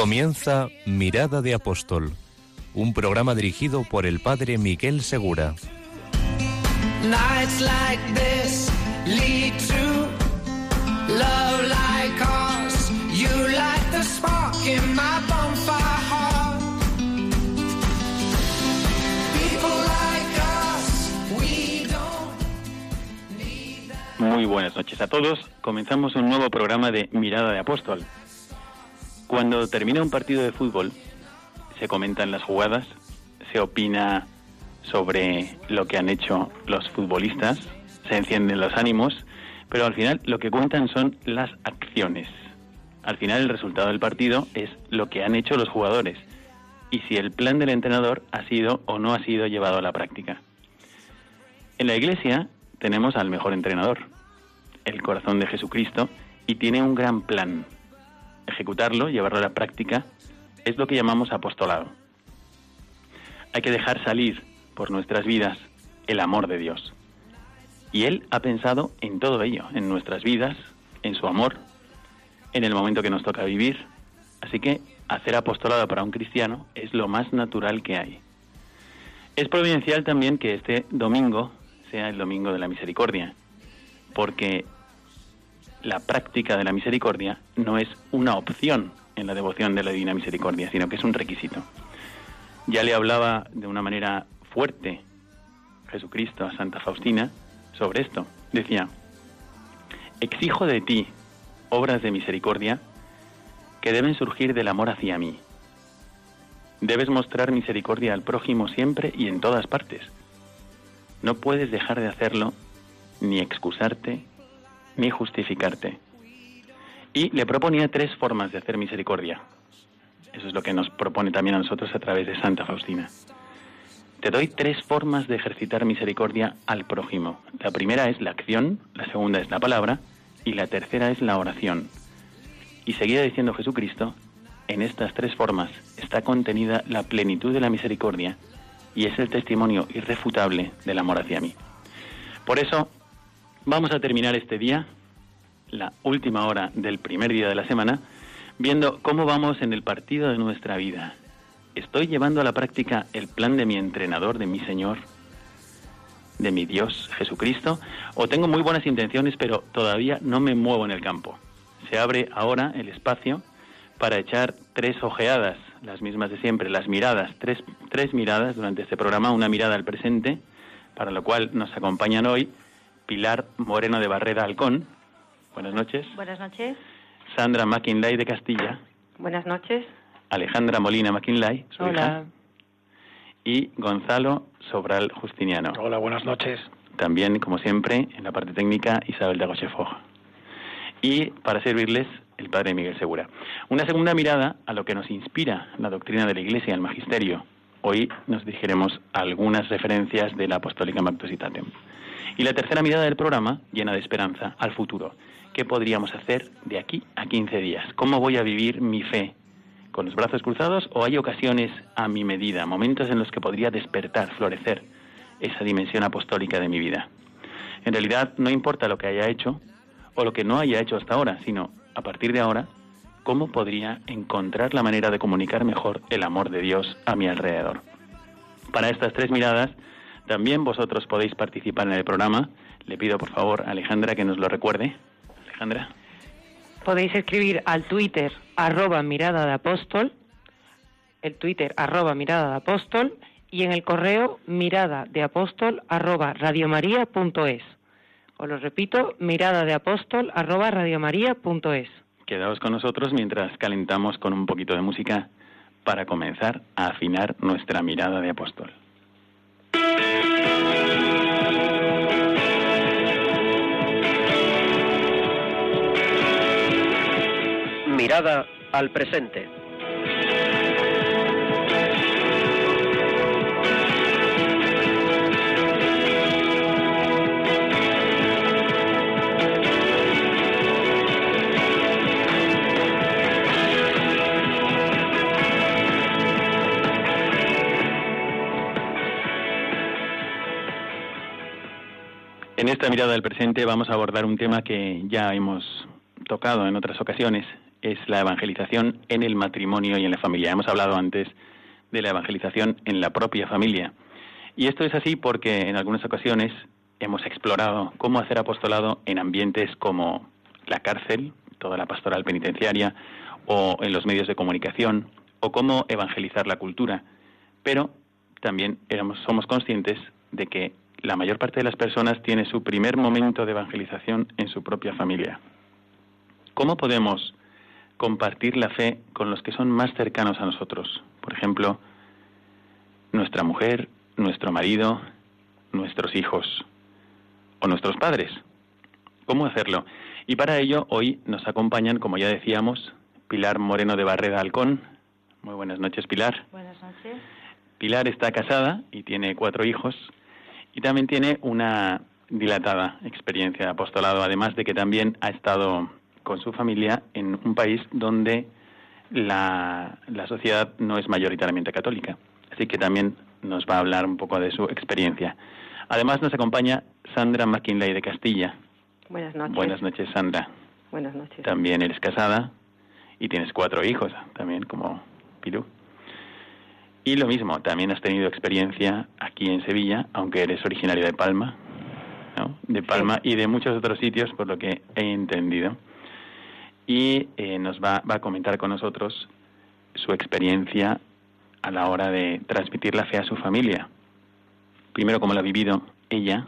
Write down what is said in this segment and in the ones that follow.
Comienza Mirada de Apóstol, un programa dirigido por el padre Miguel Segura. Nights like this lead to love like ours. You light the spark in my bonfire heart. People like us, we don't need that. Muy buenas noches a todos. Comenzamos un nuevo programa de Mirada de Apóstol. Cuando termina un partido de fútbol, se comentan las jugadas, se opina sobre lo que han hecho los futbolistas, se encienden los ánimos, pero al final lo que cuentan son las acciones. Al final el resultado del partido es lo que han hecho los jugadores y si el plan del entrenador ha sido o no ha sido llevado a la práctica. En la iglesia tenemos al mejor entrenador, el corazón de Jesucristo, y tiene un gran plan. Ejecutarlo, llevarlo a la práctica, es lo que llamamos apostolado. Hay que dejar salir por nuestras vidas el amor de Dios. Y Él ha pensado en todo ello, en nuestras vidas, en su amor, en el momento que nos toca vivir. Así que hacer apostolado para un cristiano es lo más natural que hay. Es providencial también que este domingo sea el domingo de la misericordia, porque la práctica de la misericordia no es una opción en la devoción de la Divina Misericordia, sino que es un requisito. Ya le hablaba de una manera fuerte Jesucristo a Santa Faustina sobre esto. Decía, exijo de ti obras de misericordia que deben surgir del amor hacia mí. Debes mostrar misericordia al prójimo siempre y en todas partes. No puedes dejar de hacerlo, ni excusarte, ni justificarte. Y le proponía tres formas de hacer misericordia. Eso es lo que nos propone también a nosotros a través de Santa Faustina. Te doy tres formas de ejercitar misericordia al prójimo. La primera es la acción, la segunda es la palabra y la tercera es la oración. Y seguía diciendo Jesucristo, en estas tres formas está contenida la plenitud de la misericordia y es el testimonio irrefutable del amor hacia mí. Por eso, vamos a terminar este día, la última hora del primer día de la semana, viendo cómo vamos en el partido de nuestra vida. ¿Estoy llevando a la práctica el plan de mi entrenador, de mi Señor, de mi Dios Jesucristo? ¿O tengo muy buenas intenciones, pero todavía no me muevo en el campo? Se abre ahora el espacio para echar tres ojeadas, las mismas de siempre, las miradas, tres, tres miradas durante este programa, una mirada al presente, para lo cual nos acompañan hoy Pilar Moreno de Barrera Halcón. Buenas noches. Buenas noches. Sandra McKinlay de Castilla. Buenas noches. Alejandra Molina McKinlay, su Hola. hija, y Gonzalo Sobral Justiniano. Hola, buenas noches. También, como siempre, en la parte técnica, Isabel de Agochefoj. Y para servirles, el padre Miguel Segura. Una segunda mirada a lo que nos inspira la doctrina de la Iglesia, el magisterio. Hoy nos dirigiremos a algunas referencias de la Apostólica Mactusitatem. Y la tercera mirada del programa, llena de esperanza, al futuro. ¿Qué podríamos hacer de aquí a 15 días? ¿Cómo voy a vivir mi fe? ¿Con los brazos cruzados o hay ocasiones a mi medida, momentos en los que podría despertar, florecer esa dimensión apostólica de mi vida? En realidad no importa lo que haya hecho o lo que no haya hecho hasta ahora, sino a partir de ahora, cómo podría encontrar la manera de comunicar mejor el amor de Dios a mi alrededor. Para estas tres miradas, también vosotros podéis participar en el programa. Le pido por favor a Alejandra que nos lo recuerde. Alejandra. Podéis escribir al Twitter arroba mirada de apóstol, el Twitter arroba mirada de apóstol y en el correo mirada de apóstol arroba radiomaria.es. Os lo repito, mirada de apóstol arroba radiomaria.es. Quedaos con nosotros mientras calentamos con un poquito de música para comenzar a afinar nuestra mirada de apóstol. Mirada al presente. Esta mirada del presente vamos a abordar un tema que ya hemos tocado en otras ocasiones, es la evangelización en el matrimonio y en la familia. Hemos hablado antes de la evangelización en la propia familia. Y esto es así porque en algunas ocasiones hemos explorado cómo hacer apostolado en ambientes como la cárcel, toda la pastoral penitenciaria, o en los medios de comunicación, o cómo evangelizar la cultura. Pero también éramos, somos conscientes de que la mayor parte de las personas tiene su primer momento de evangelización en su propia familia. ¿Cómo podemos compartir la fe con los que son más cercanos a nosotros? Por ejemplo, nuestra mujer, nuestro marido, nuestros hijos o nuestros padres. ¿Cómo hacerlo? Y para ello hoy nos acompañan, como ya decíamos, Pilar Moreno de Barreda Halcón. Muy buenas noches, Pilar. Buenas noches. Pilar está casada y tiene cuatro hijos y también tiene una dilatada experiencia de apostolado, además de que también ha estado con su familia en un país donde la, la sociedad no es mayoritariamente católica. Así que también nos va a hablar un poco de su experiencia. Además nos acompaña Sandra McKinley de Castilla. Buenas noches. Buenas noches, Sandra. Buenas noches. También eres casada y tienes cuatro hijos, también como Pilu. Y lo mismo, también has tenido experiencia aquí en Sevilla, aunque eres originaria de Palma, ¿no? De Palma y de muchos otros sitios, por lo que he entendido. Y eh, nos va, va a comentar con nosotros su experiencia a la hora de transmitir la fe a su familia. Primero, cómo la ha vivido ella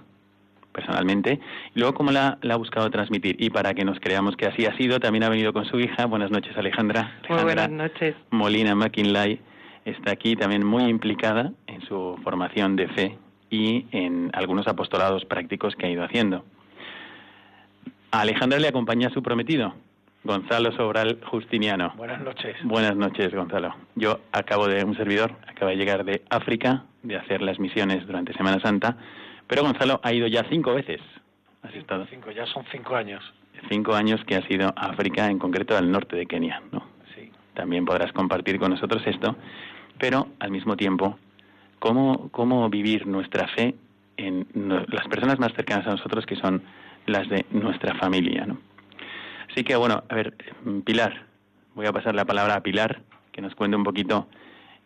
personalmente, y luego cómo la, la ha buscado transmitir. Y para que nos creamos que así ha sido, también ha venido con su hija. Buenas noches, Alejandra. Muy buenas noches. Molina McKinley está aquí también muy implicada en su formación de fe y en algunos apostolados prácticos que ha ido haciendo. A Alejandra le acompaña su prometido, Gonzalo Sobral Justiniano. Buenas noches. Buenas noches, Gonzalo. Yo acabo de, un servidor, acaba de llegar de África, de hacer las misiones durante Semana Santa, pero Gonzalo ha ido ya cinco veces. Has estado Cinco, ya son cinco años. cinco años que has ido a África, en concreto al norte de Kenia, ¿no? También podrás compartir con nosotros esto, pero al mismo tiempo, cómo, cómo vivir nuestra fe en las personas más cercanas a nosotros, que son las de nuestra familia, ¿no? Así que, bueno, a ver, Pilar, voy a pasar la palabra a Pilar, que nos cuente un poquito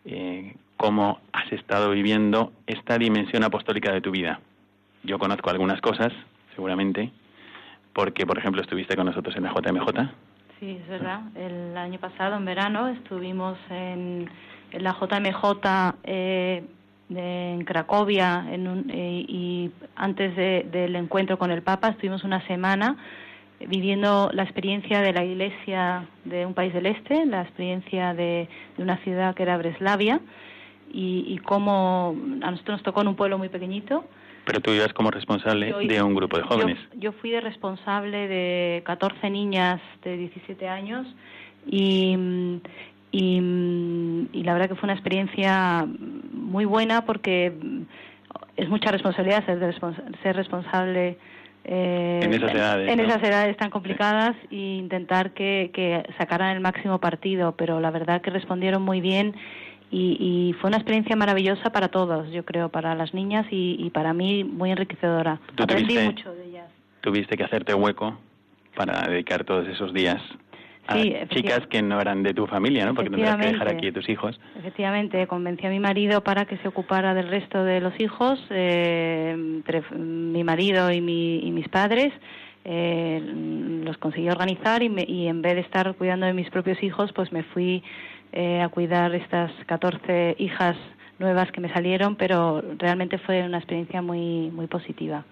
eh, cómo has estado viviendo esta dimensión apostólica de tu vida. Yo conozco algunas cosas, seguramente, porque, por ejemplo, estuviste con nosotros en la JMJ. Sí, es verdad. El año pasado, en verano, estuvimos en, la JMJ eh, en Cracovia en un- eh, y antes de- del encuentro con el Papa estuvimos una semana viviendo la experiencia de la iglesia de un país del este, la experiencia de, de una ciudad que era Breslavia y, y cómo a nosotros nos tocó en un pueblo muy pequeñito Pero tú ibas como responsable Yo- de un grupo de jóvenes. Yo, yo fui de responsable de 14 niñas de 17 años y, y, y la verdad que fue una experiencia muy buena porque es mucha responsabilidad ser, de respons- ser responsable eh, En esas edades, en ¿no? esas edades tan complicadas e intentar que, que sacaran el máximo partido, pero la verdad que respondieron muy bien y, y fue una experiencia maravillosa para todos, yo creo, para las niñas y, y para mí muy enriquecedora. ¿Tú Aprendí tuviste- mucho de ellas. Tuviste que hacerte hueco para dedicar todos esos días a Sí, chicas que no eran de tu familia, ¿no? Porque tendrás que dejar aquí a tus hijos. Efectivamente, convencí a mi marido para que se ocupara del resto de los hijos, eh, entre mi marido y, mi- y mis padres. eh, los conseguí organizar y, me- y en vez de estar cuidando de mis propios hijos, pues me fui eh, a cuidar estas 14 hijas nuevas que me salieron, pero realmente fue una experiencia muy muy positiva.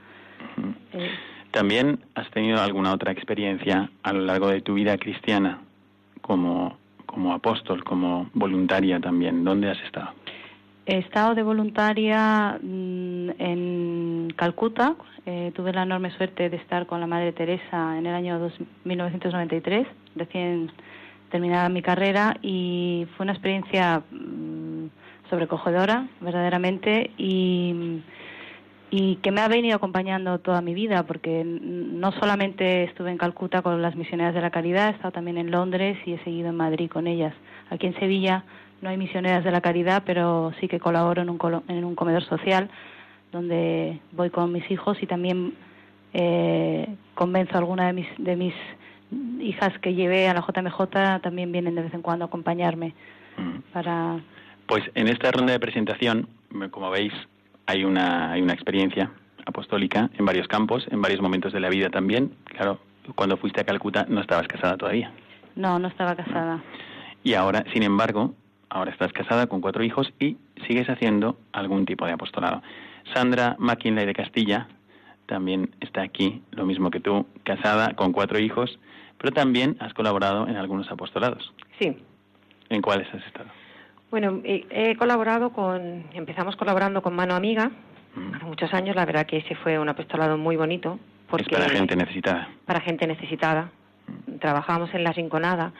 Eh, También has tenido alguna otra experiencia a lo largo de tu vida cristiana como, como apóstol, como voluntaria también. ¿Dónde has estado? He estado de voluntaria mm, en Calcuta. Eh, tuve la enorme suerte de estar con la Madre Teresa en el año dos- 1993, recién terminada mi carrera, y fue una experiencia mm, sobrecogedora, verdaderamente, y, que me ha venido acompañando toda mi vida, porque no solamente estuve en Calcuta con las misioneras de la caridad, he estado también en Londres y he seguido en Madrid con ellas. Aquí en Sevilla no hay misioneras de la caridad, pero sí que colaboro en un, en un comedor social donde voy con mis hijos y también eh, convenzo a alguna de mis, de mis hijas que llevé a la JMJ también vienen de vez en cuando a acompañarme Mm. para Pues en esta ronda de presentación, como veis, hay una, hay una experiencia apostólica en varios campos, en varios momentos de la vida también. Claro, cuando fuiste a Calcuta no estabas casada todavía. no no estaba casada Y ahora, sin embargo, ahora estás casada con cuatro hijos y sigues haciendo algún tipo de apostolado. Sandra McKinley de Castilla también está aquí, lo mismo que tú, casada con cuatro hijos, pero también has colaborado en algunos apostolados. Sí. ¿En cuáles has estado? Bueno, he, he colaborado con, empezamos colaborando con Mano Amiga Mm. hace muchos años. La verdad que ese fue un apostolado muy bonito. Porque Es para gente necesitada. para gente necesitada. Trabajábamos en la Rinconada.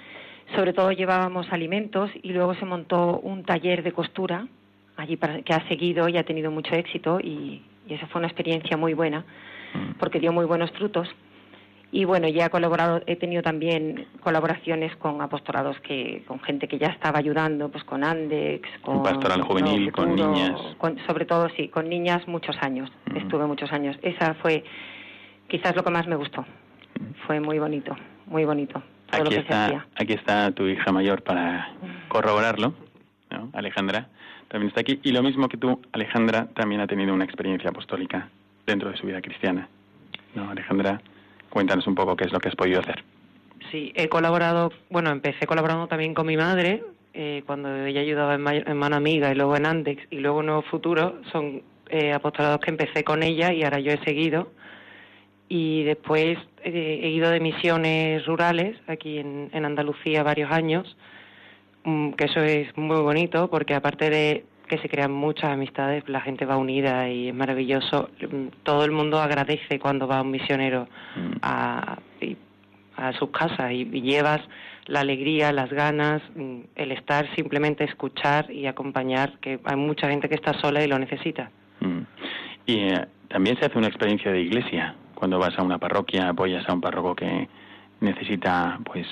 Sobre todo llevábamos alimentos y luego se montó un taller de costura allí para- que ha seguido y ha tenido mucho éxito y, y esa fue una experiencia muy buena Mm. porque dio muy buenos frutos. Y bueno, ya he colaborado, he tenido también colaboraciones con apostolados que, con gente que ya estaba ayudando, pues con Andex, con Pastoral juvenil, Nuevo con niñas. con- sobre todo sí, con niñas muchos años. Mm. Estuve muchos años. Esa fue quizás lo que más me gustó. Fue muy bonito, muy bonito. Todo Aquí lo que se está, hacía. aquí está tu hija mayor para corroborarlo, ¿no? Alejandra también está aquí. Y lo mismo que tú, Alejandra también ha tenido una experiencia apostólica dentro de su vida cristiana. ¿No, Alejandra? Cuéntanos un poco qué es lo que has podido hacer. Sí, he colaborado, bueno, empecé colaborando también con mi madre, eh, cuando ella ayudaba en, Ma- en Mano Amiga y luego en Andex y luego en Nuevo Futuro, son eh, apostolados que empecé con ella y ahora yo he seguido. Y después eh, he ido de misiones rurales aquí en, Andalucía varios años, que eso es muy bonito porque aparte de que se crean muchas amistades, la gente va unida y es maravilloso. Mm, Todo el mundo agradece cuando va un misionero Mm. a, a sus casas y, y llevas la alegría, las ganas, mm, el estar simplemente escuchar y acompañar, que hay mucha gente que está sola y lo necesita. Mm. Y eh, también se hace una experiencia de iglesia. Cuando vas a una parroquia, apoyas a un párroco que necesita, pues,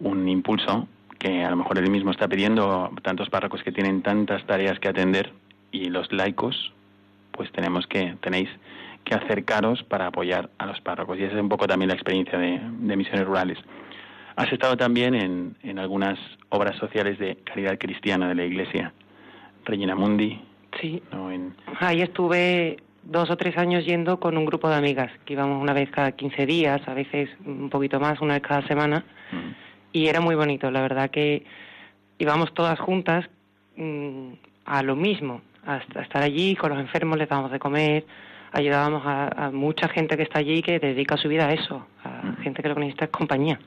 un impulso que a lo mejor él mismo está pidiendo. Tantos párrocos que tienen tantas tareas que atender y los laicos, pues tenemos que tenéis que acercaros para apoyar a los párrocos. Y esa es un poco también la experiencia de, de misiones rurales. Has estado también en, en algunas obras sociales de caridad cristiana de la Iglesia. Regina Mundi, Sí. ¿no? en, Ahí estuve dos o tres años yendo con un grupo de amigas, que íbamos una vez cada 15 días, a veces un poquito más, una vez cada semana, mm, y era muy bonito, la verdad que íbamos todas juntas mm, a lo mismo, a, est- a estar allí con los enfermos, les dábamos de comer, ayudábamos a, a mucha gente que está allí que dedica su vida a eso, a gente que lo que necesita es compañía.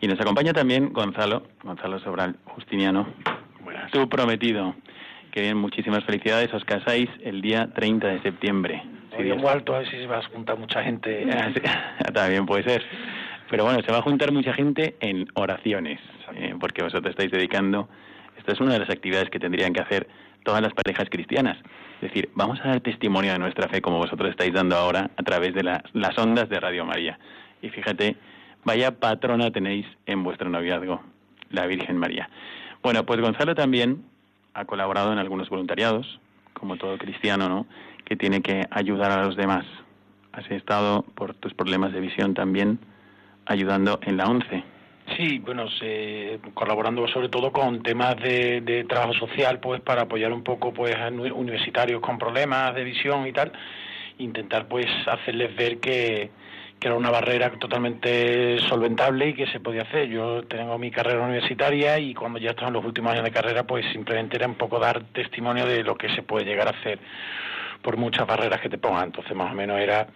Y nos acompaña también Gonzalo, Gonzalo Sobral, Justiniano, tu prometido. Que bien, muchísimas felicidades. Os casáis el día 30 de septiembre. Si Hoy Dios- alto a ver si se va a juntar mucha gente. Ah, sí, También puede ser. Pero bueno, se va a juntar mucha gente en oraciones, eh, porque vosotros estáis dedicando. Esta es una de las actividades que tendrían que hacer todas las parejas cristianas. Es decir, vamos a dar testimonio de nuestra fe como vosotros estáis dando ahora a través de la- las ondas de Radio María. Y fíjate, vaya patrona tenéis en vuestro noviazgo, la Virgen María. Bueno, pues Gonzalo también ha colaborado en algunos voluntariados, como todo cristiano, ¿no? Que tiene que ayudar a los demás. Has estado, por tus problemas de visión también, ayudando en la ONCE. Sí, bueno, se- colaborando sobre todo con temas de, de trabajo social, pues para apoyar un poco pues a universitarios con problemas de visión y tal, intentar pues hacerles ver que, que era una barrera totalmente solventable y que se podía hacer. Yo tengo mi carrera universitaria y cuando ya estaba en los últimos años de carrera, pues simplemente era un poco dar testimonio de lo que se puede llegar a hacer por muchas barreras que te pongan. Entonces, más o menos era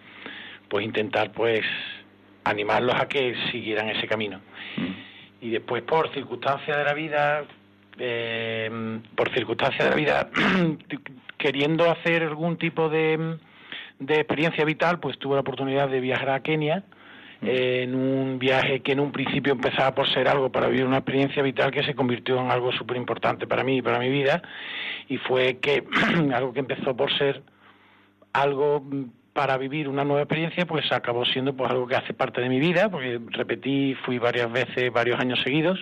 pues intentar pues animarlos a que siguieran ese camino. Y después, por circunstancias de la vida, eh, por circunstancias de la vida, queriendo hacer algún tipo de, de experiencia vital, pues tuve la oportunidad de viajar a Kenia eh, en un viaje que en un principio empezaba por ser algo para vivir una experiencia vital que se convirtió en algo súper importante para mí y para mi vida y fue que algo que empezó por ser algo mm, para vivir una nueva experiencia, pues acabó siendo pues algo que hace parte de mi vida, porque repetí, fui varias veces, varios años seguidos,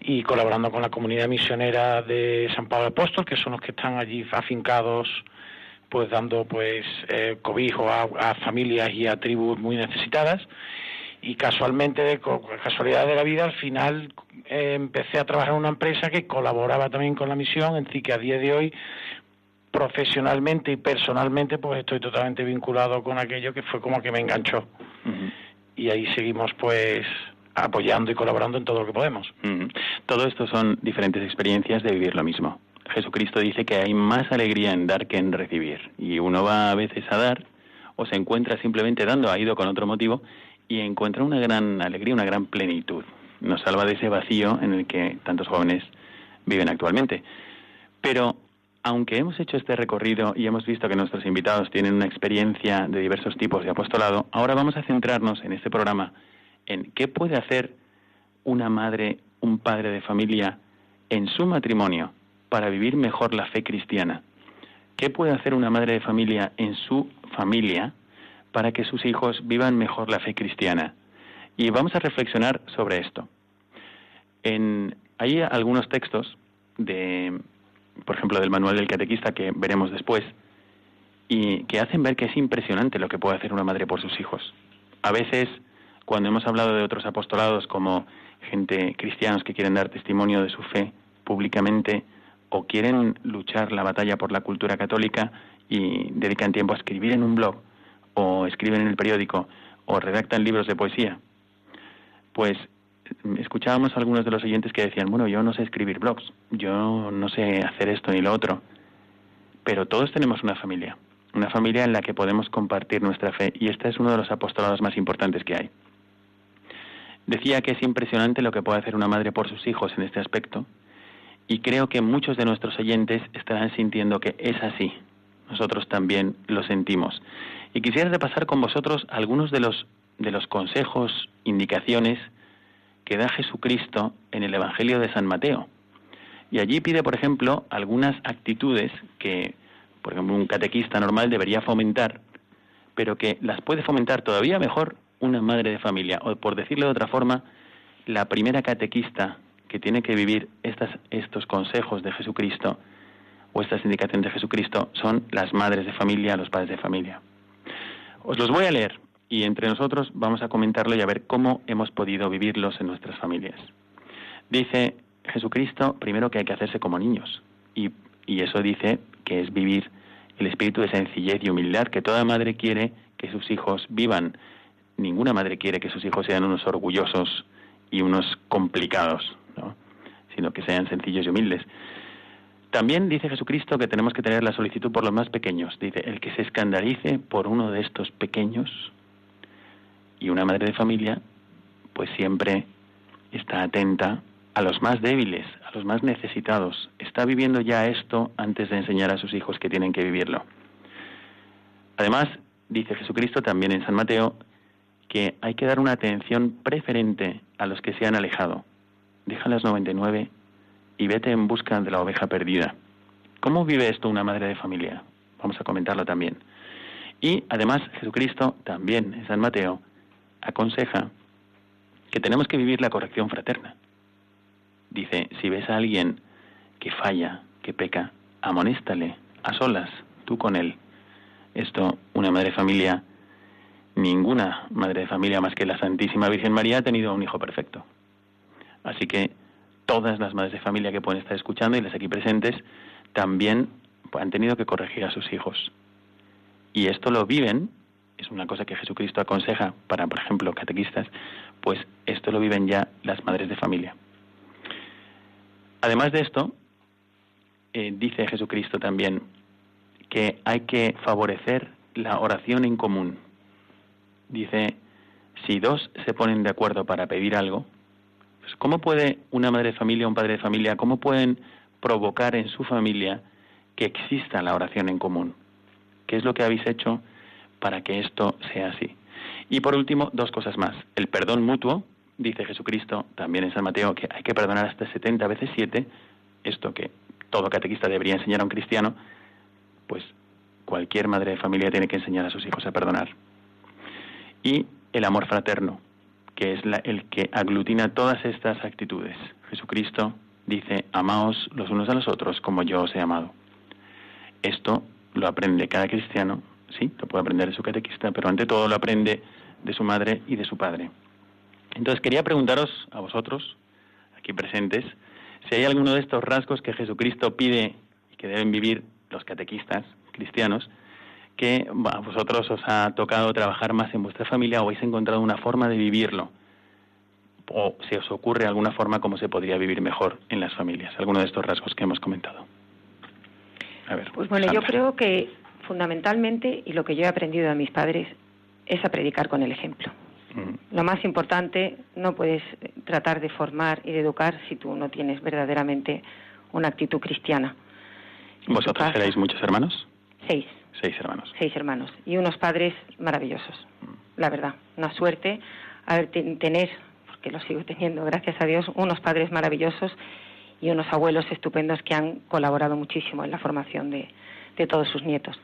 y colaborando con la comunidad misionera de San Pablo Apóstol, que son los que están allí afincados pues dando pues eh, cobijo a, familias y a tribus muy necesitadas. Y casualmente, con casualidad de la vida, al final eh, empecé a trabajar en una empresa que colaboraba también con la misión, en que a día de hoy profesionalmente y personalmente pues estoy totalmente vinculado con aquello que fue como que me enganchó. Y ahí seguimos pues apoyando y colaborando en todo lo que podemos. Todo esto son diferentes experiencias de vivir lo mismo. Jesucristo dice que hay más alegría en dar que en recibir. Y uno va a veces a dar o se encuentra simplemente dando, ha ido con otro motivo y encuentra una gran alegría, una gran plenitud. Nos salva de ese vacío en el que tantos jóvenes viven actualmente. Pero aunque hemos hecho este recorrido y hemos visto que nuestros invitados tienen una experiencia de diversos tipos de apostolado, ahora vamos a centrarnos en este programa en qué puede hacer una madre, un padre de familia en su matrimonio para vivir mejor la fe cristiana. ¿Qué puede hacer una madre de familia en su familia para que sus hijos vivan mejor la fe cristiana? Y vamos a reflexionar sobre esto. En, hay algunos textos de, por ejemplo, del manual del catequista que veremos después, y que hacen ver que es impresionante lo que puede hacer una madre por sus hijos. A veces, cuando hemos hablado de otros apostolados como gente cristianos que quieren dar testimonio de su fe públicamente, o quieren luchar la batalla por la cultura católica y dedican tiempo a escribir en un blog o escriben en el periódico o redactan libros de poesía, pues escuchábamos a algunos de los oyentes que decían, bueno, yo no sé escribir blogs, yo no sé hacer esto ni lo otro, pero todos tenemos una familia, una familia en la que podemos compartir nuestra fe y este es uno de los apostolados más importantes que hay. Decía que es impresionante lo que puede hacer una madre por sus hijos en este aspecto y creo que muchos de nuestros oyentes estarán sintiendo que es así. Nosotros también lo sentimos. Y quisiera repasar con vosotros algunos de los, de los consejos, indicaciones que da Jesucristo en el Evangelio de San Mateo. Y allí pide, por ejemplo, algunas actitudes que, por ejemplo, un catequista normal debería fomentar, pero que las puede fomentar todavía mejor una madre de familia. O por decirlo de otra forma, la primera catequista que tiene que vivir estas, estos consejos de Jesucristo o estas indicaciones de Jesucristo son las madres de familia, los padres de familia. Os los voy a leer y entre nosotros vamos a comentarlo y a ver cómo hemos podido vivirlos en nuestras familias. Dice Jesucristo primero que hay que hacerse como niños y, y eso dice que es vivir el espíritu de sencillez y humildad que toda madre quiere que sus hijos vivan. Ninguna madre quiere que sus hijos sean unos orgullosos y unos complicados sino que sean sencillos y humildes. También dice Jesucristo que tenemos que tener la solicitud por los más pequeños. Dice, el que se escandalice por uno de estos pequeños y una madre de familia, pues siempre está atenta a los más débiles, a los más necesitados. Está viviendo ya esto antes de enseñar a sus hijos que tienen que vivirlo. Además, dice Jesucristo también en San Mateo que hay que dar una atención preferente a los que se han alejado deja las 99 y vete en busca de la oveja perdida. ¿Cómo vive esto una madre de familia? Vamos a comentarlo también. Y además Jesucristo también en San Mateo aconseja que tenemos que vivir la corrección fraterna. Dice, si ves a alguien que falla, que peca, amonéstale a solas, tú con él. Esto, una madre de familia, ninguna madre de familia más que la Santísima Virgen María ha tenido un hijo perfecto. Así que todas las madres de familia que pueden estar escuchando y las aquí presentes también han tenido que corregir a sus hijos. Y esto lo viven, es una cosa que Jesucristo aconseja para, por ejemplo, catequistas, pues esto lo viven ya las madres de familia. Además de esto, eh, dice Jesucristo también que hay que favorecer la oración en común. Dice, si dos se ponen de acuerdo para pedir algo, pues, ¿cómo puede una madre de familia un padre de familia, cómo pueden provocar en su familia que exista la oración en común? ¿Qué es lo que habéis hecho para que esto sea así? Y por último, dos cosas más. El perdón mutuo, dice Jesucristo también en San Mateo, que hay que perdonar hasta 70 veces 7, esto que todo catequista debería enseñar a un cristiano, pues cualquier madre de familia tiene que enseñar a sus hijos a perdonar. Y el amor fraterno, que es el que aglutina todas estas actitudes. Jesucristo dice, amaos los unos a los otros como yo os he amado. Esto lo aprende cada cristiano, sí, lo puede aprender de su catequista, pero ante todo lo aprende de su madre y de su padre. Entonces quería preguntaros a vosotros, aquí presentes, si hay alguno de estos rasgos que Jesucristo pide y que deben vivir los catequistas cristianos, que a vosotros os ha tocado trabajar más en vuestra familia o habéis encontrado una forma de vivirlo, o si os ocurre alguna forma como se podría vivir mejor en las familias, alguno de estos rasgos que hemos comentado. A ver, pues bueno, yo creo que fundamentalmente, y lo que yo he aprendido de mis padres, es a predicar con el ejemplo. Lo más importante, no puedes tratar de formar y de educar si tú no tienes verdaderamente una actitud cristiana. ¿Vosotros erais muchos hermanos? Seis. Seis hermanos. Seis hermanos. Y unos padres maravillosos, la verdad. Una suerte haber tener, porque lo sigo teniendo, gracias a Dios, unos padres maravillosos y unos abuelos estupendos que han colaborado muchísimo en la formación de, de todos sus nietos.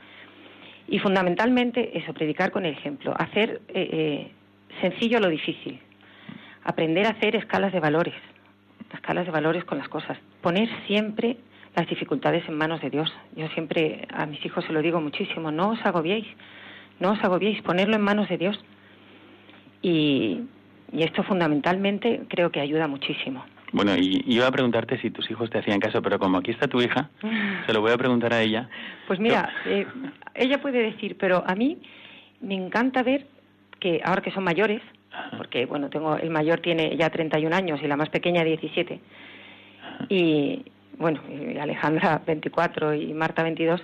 Y fundamentalmente eso, predicar con el ejemplo, hacer eh, eh, sencillo lo difícil, aprender a hacer escalas de valores, escalas de valores con las cosas, poner siempre las dificultades en manos de Dios. Yo siempre a mis hijos se lo digo muchísimo, no os agobiéis, no os agobiéis, ponerlo en manos de Dios. Y, y esto fundamentalmente creo que ayuda muchísimo. Bueno, y iba a preguntarte si tus hijos te hacían caso, pero como aquí está tu hija, se lo voy a preguntar a ella. Pues mira, eh, ella puede decir, pero a mí me encanta ver que ahora que son mayores, porque bueno, tengo el mayor tiene ya 31 años y la más pequeña 17, y bueno, Alejandra 24 y Marta 22,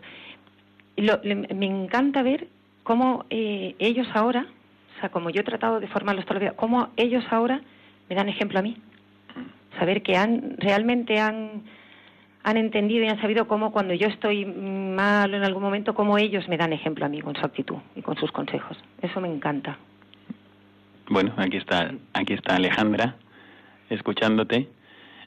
me encanta ver cómo eh, ellos ahora, o sea, como yo he tratado de formarlos toda la vida, cómo ellos ahora me dan ejemplo a mí saber que han realmente han han entendido y han sabido cómo cuando yo estoy mal en algún momento, cómo ellos me dan ejemplo a mí con su actitud y con sus consejos. Eso me encanta. Bueno, aquí está, aquí está Alejandra, escuchándote.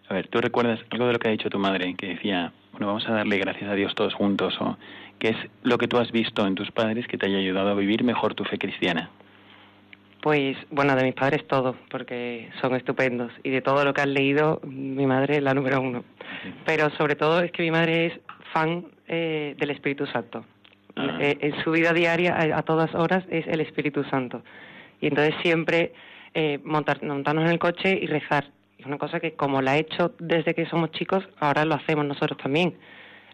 A ver, ¿tú recuerdas algo de lo que ha dicho tu madre? Que decía, bueno, vamos a darle gracias a Dios todos juntos. o ¿Qué es lo que tú has visto en tus padres que te haya ayudado a vivir mejor tu fe cristiana? Pues bueno, de mis padres todo, porque son estupendos. Y de todo lo que han leído, mi madre es la número uno. Pero sobre todo es que mi madre es fan eh, del Espíritu Santo. Ah. Eh, en su vida diaria, a, todas horas, es el Espíritu Santo. Y entonces siempre eh, montar, montarnos en el coche y rezar. Es una cosa que como la he hecho desde que somos chicos, ahora lo hacemos nosotros también.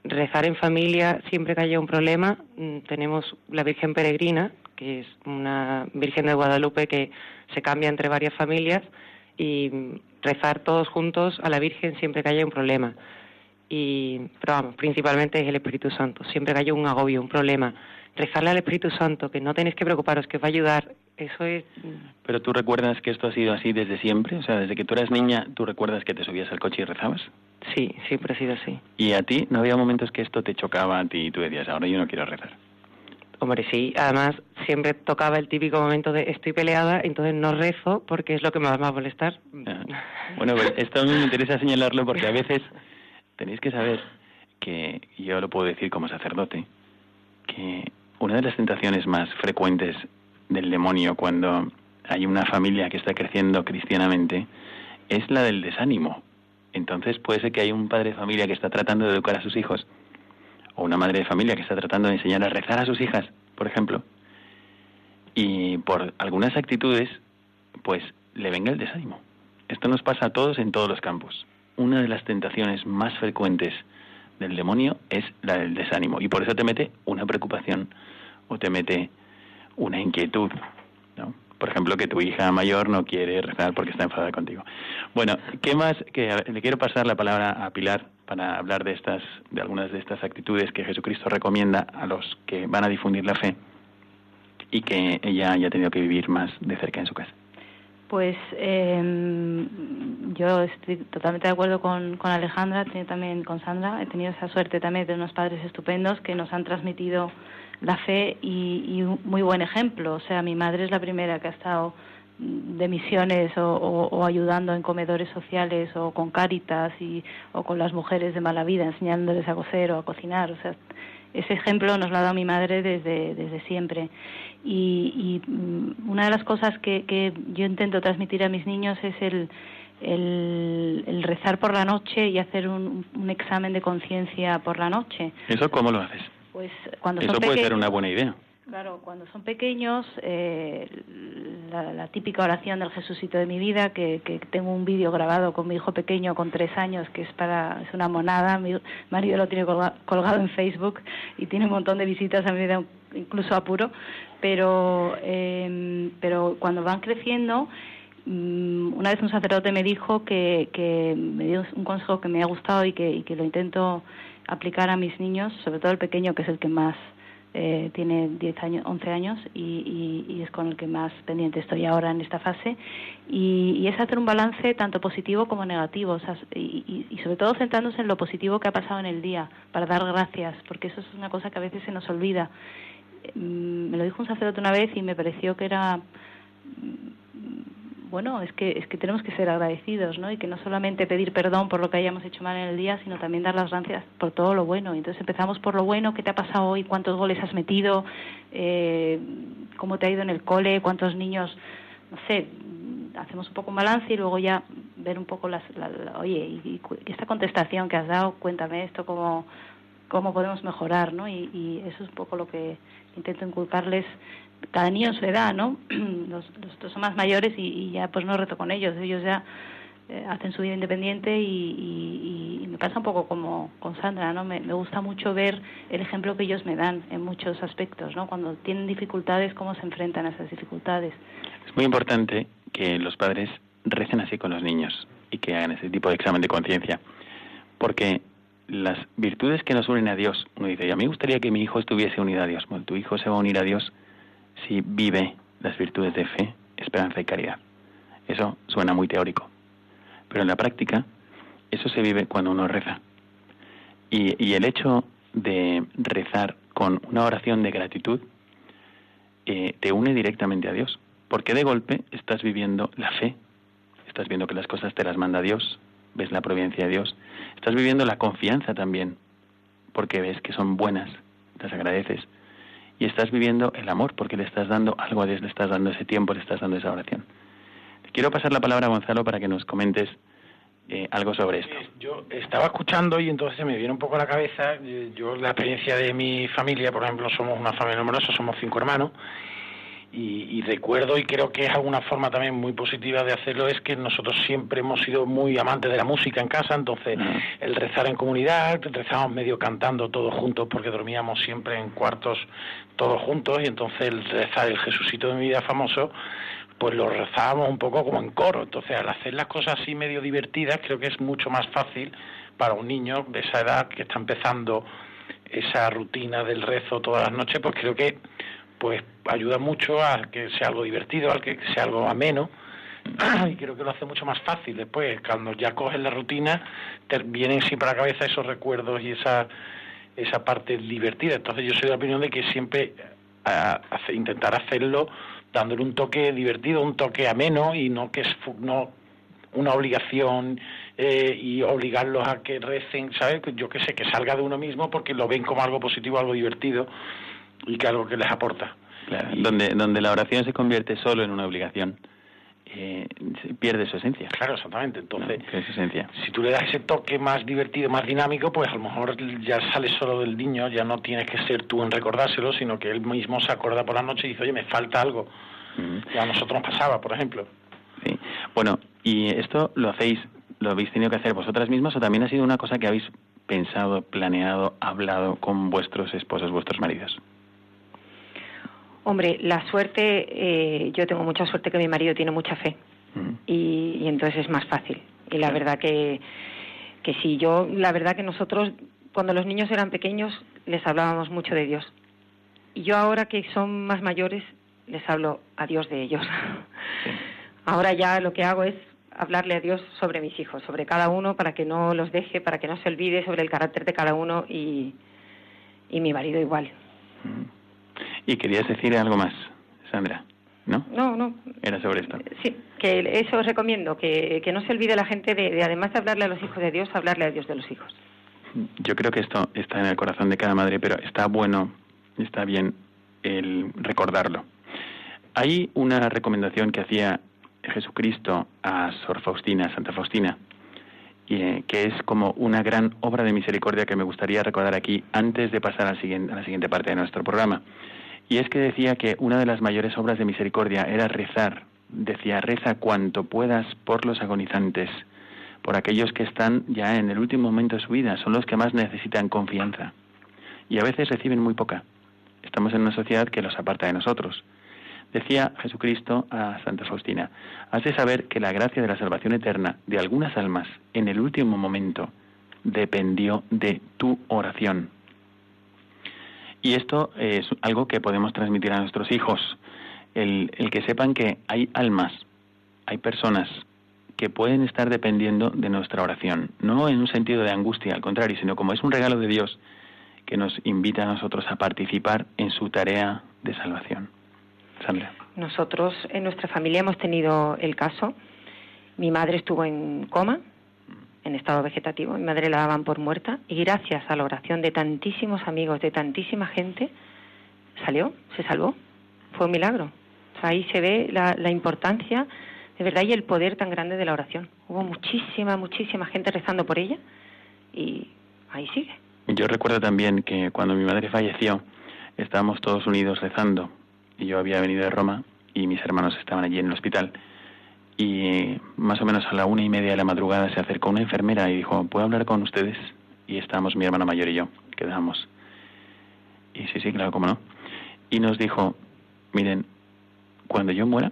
Rezar en familia, siempre que haya un problema, mm, tenemos la Virgen Peregrina, que es una Virgen de Guadalupe que se cambia entre varias familias y rezar todos juntos a la Virgen siempre que haya un problema. Y, pero vamos, principalmente es el Espíritu Santo. Siempre que haya un agobio, un problema, rezarle al Espíritu Santo, que no tenéis que preocuparos, que os va a ayudar, eso es... Pero tú recuerdas que esto ha sido así desde siempre, o sea, desde que tú eras niña, ¿tú recuerdas que te subías al coche y rezabas? Sí, siempre ha sido así. ¿Y a ti no había momentos que esto te chocaba a ti y tú decías, ahora yo no quiero rezar? Hombre, sí, además siempre tocaba el típico momento de estoy peleada, entonces no rezo porque es lo que me va a molestar. Bueno, pues esto a mí me interesa señalarlo porque a veces tenéis que saber que, yo lo puedo decir como sacerdote, que una de las tentaciones más frecuentes del demonio cuando hay una familia que está creciendo cristianamente es la del desánimo. Entonces puede ser que hay un padre de familia que está tratando de educar a sus hijos o una madre de familia que está tratando de enseñar a rezar a sus hijas, por ejemplo, y por algunas actitudes, pues le venga el desánimo. Esto nos pasa a todos en todos los campos. Una de las tentaciones más frecuentes del demonio es la del desánimo y por eso te mete una preocupación o te mete una inquietud, ¿no? Por ejemplo, que tu hija mayor no quiere rezar porque está enfadada contigo. Bueno, ¿qué más? Que le quiero pasar la palabra a Pilar para hablar de estas, de algunas de estas actitudes que Jesucristo recomienda a los que van a difundir la fe y que ella haya tenido que vivir más de cerca en su casa. Pues eh, yo estoy totalmente de acuerdo con, con Alejandra, también con Sandra. He tenido esa suerte también de unos padres estupendos que nos han transmitido la fe y, un muy buen ejemplo. O sea, mi madre es la primera que ha estado de misiones o, ayudando en comedores sociales o con cáritas y, o con las mujeres de mala vida, enseñándoles a coser o a cocinar. O sea, ese ejemplo nos lo ha dado mi madre desde, desde siempre. Y, mm, una de las cosas que, que yo intento transmitir a mis niños es el, el, rezar por la noche y hacer un, un examen de conciencia por la noche. ¿Eso cómo lo haces? Pues cuando Eso son puede ser una buena idea. Claro, cuando son pequeños, eh, la, típica oración del Jesucito de mi vida, que, que tengo un vídeo grabado con mi hijo pequeño con tres años, que es para es una monada. Mi marido lo tiene colga- colgado en Facebook y tiene un montón de visitas. A mí me da incluso apuro, pero eh, pero cuando van creciendo. mm, Una vez un sacerdote me dijo que, que me dio un consejo que me ha gustado y que, y que lo intento aplicar a mis niños, sobre todo el pequeño, que es el que más eh, tiene 10 años, 11 años y, y- es con el que más pendiente estoy ahora en esta fase. Y, y es hacer un balance tanto positivo como negativo, o y, sobre todo centrándose en lo positivo que ha pasado en el día, para dar gracias, porque eso es una cosa que a veces se nos olvida. Mm, Me lo dijo un sacerdote una vez y me pareció que era bueno, es que, es que tenemos que ser agradecidos, ¿no? Y que no solamente pedir perdón por lo que hayamos hecho mal en el día, sino también dar las gracias por todo lo bueno. Entonces empezamos por lo bueno, ¿qué te ha pasado hoy? ¿Cuántos goles has metido? Eh, ¿Cómo te ha ido en el cole? ¿Cuántos niños? No sé, hacemos un poco un balance y luego ya ver un poco las, la- oye, y, y esta contestación que has dado, cuéntame esto, cómo, cómo podemos mejorar, ¿no? Y, y eso es un poco lo que intento inculcarles cada niño su edad, ¿no? Los, los otros son más mayores y, y ya pues no reto con ellos, ellos ya eh, hacen su vida independiente y, me pasa un poco como con Sandra, ¿no? Me, me gusta mucho ver el ejemplo que ellos me dan en muchos aspectos, ¿no? Cuando tienen dificultades, cómo se enfrentan a esas dificultades. Es muy importante que los padres recen así con los niños y que hagan ese tipo de examen de conciencia. Porque las virtudes que nos unen a Dios, uno dice, "Y a mí me gustaría que mi hijo estuviese unido a Dios. Bueno, tu hijo se va a unir a Dios si vive las virtudes de fe, esperanza y caridad. Eso suena muy teórico. Pero en la práctica, eso se vive cuando uno reza. Y, el hecho de rezar con una oración de gratitud eh, te une directamente a Dios. Porque de golpe estás viviendo la fe, estás viendo que las cosas te las manda Dios, ves la providencia de Dios, estás viviendo la confianza también, porque ves que son buenas, las agradeces, y estás viviendo el amor, porque le estás dando algo a Dios, le estás dando ese tiempo, le estás dando esa oración. Quiero pasar la palabra a Gonzalo para que nos comentes eh, algo sobre esto. Yo estaba escuchando y entonces me viene un poco a la cabeza, eh, yo la experiencia de mi familia, por ejemplo, somos una familia numerosa, somos cinco hermanos, y, y recuerdo y creo que es alguna forma también muy positiva de hacerlo es que nosotros siempre hemos sido muy amantes de la música en casa, entonces el rezar en comunidad, rezábamos medio cantando todos juntos porque dormíamos siempre en cuartos todos juntos y entonces el rezar el Jesucito de mi vida famoso pues lo rezábamos un poco como en coro. Entonces, al hacer las cosas así medio divertidas, creo que es mucho más fácil para un niño de esa edad que está empezando esa rutina del rezo todas las noches, pues creo que pues ayuda mucho a que sea algo divertido, a que sea algo ameno. Y creo que lo hace mucho más fácil después, cuando ya coges la rutina, te vienen siempre a la cabeza esos recuerdos y esa, esa parte divertida. Entonces yo soy de la opinión de que siempre intentar hacerlo dándole un toque divertido, un toque ameno y no que es no una obligación eh, y obligarlos a que recen, ¿sabes? Yo que sé, que salga de uno mismo porque lo ven como algo positivo, algo divertido y que algo que les aporta. Claro, donde, donde la oración se convierte solo en una obligación, eh, pierde su esencia. Claro, exactamente. Entonces, ¿no? Es esencia. si tú le das ese toque más divertido, más dinámico, pues a lo mejor ya sale solo del niño, ya no tienes que ser tú en recordárselo, sino que él mismo se acuerda por la noche y dice, oye, me falta algo. Mm. Y a nosotros nos pasaba, por ejemplo. Sí. Bueno, ¿y esto lo hacéis, lo habéis tenido que hacer vosotras mismas o también ha sido una cosa que habéis pensado, planeado, hablado con vuestros esposos, vuestros maridos? Hombre, la suerte, eh, yo tengo mucha suerte que mi marido tiene mucha fe y, y entonces es más fácil. Y la verdad que, que sí, yo, la verdad que nosotros, cuando los niños eran pequeños, les hablábamos mucho de Dios. Y yo ahora que son más mayores, les hablo a Dios de ellos. Ahora ya lo que hago es hablarle a Dios sobre mis hijos, sobre cada uno, para que no los deje, para que no se olvide sobre el carácter de cada uno y, y mi marido igual. ¿Y querías decir algo más, Sandra? ¿No? No, no, Era sobre esto. Sí, que eso os recomiendo, que, que no se olvide la gente de, de, además de hablarle a los hijos de Dios, hablarle a Dios de los hijos. Yo creo que esto está en el corazón de cada madre, pero está bueno, está bien el recordarlo. Hay una recomendación que hacía Jesucristo a Sor Faustina, Santa Faustina, que es como una gran obra de misericordia que me gustaría recordar aquí antes de pasar a la siguiente parte de nuestro programa. Y es que decía que una de las mayores obras de misericordia era rezar. Decía, reza cuanto puedas por los agonizantes, por aquellos que están ya en el último momento de su vida, son los que más necesitan confianza. Y a veces reciben muy poca. Estamos en una sociedad que los aparta de nosotros. Decía Jesucristo a Santa Faustina, has de saber que la gracia de la salvación eterna de algunas almas en el último momento dependió de tu oración. Y esto es algo que podemos transmitir a nuestros hijos, el, que sepan que hay almas, hay personas que pueden estar dependiendo de nuestra oración, no en un sentido de angustia, al contrario, sino como es un regalo de Dios que nos invita a nosotros a participar en su tarea de salvación. Sandra. Nosotros en nuestra familia hemos tenido el caso. Mi madre estuvo en coma, en estado vegetativo. Mi madre la daban por muerta y gracias a la oración de tantísimos amigos, de tantísima gente, salió, se salvó. Fue un milagro. ahí se ve la, la importancia de verdad y el poder tan grande de la oración. Hubo muchísima, muchísima gente rezando por ella y ahí sigue. Yo recuerdo también que cuando mi madre falleció, estábamos todos unidos rezando. Y yo había venido de Roma y mis hermanos estaban allí en el hospital. Y más o menos a la una y media de la madrugada se acercó una enfermera y dijo, ¿puedo hablar con ustedes? Y estábamos mi hermana mayor y yo, quedamos. Y sí, sí, claro, cómo no. Y nos dijo, miren, cuando yo muera,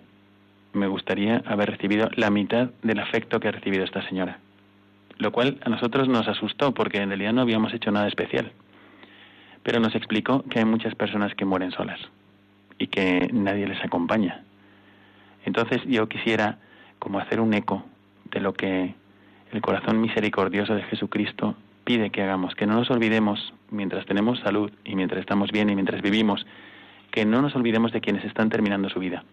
me gustaría haber recibido la mitad del afecto que ha recibido esta señora lo cual a nosotros nos asustó porque en realidad no habíamos hecho nada especial. Pero nos explicó que hay muchas personas que mueren solas y que nadie les acompaña. Entonces yo quisiera como hacer un eco de lo que el corazón misericordioso de Jesucristo pide que hagamos, que no nos olvidemos mientras tenemos salud y mientras estamos bien y mientras vivimos, que no nos olvidemos de quienes están terminando su vida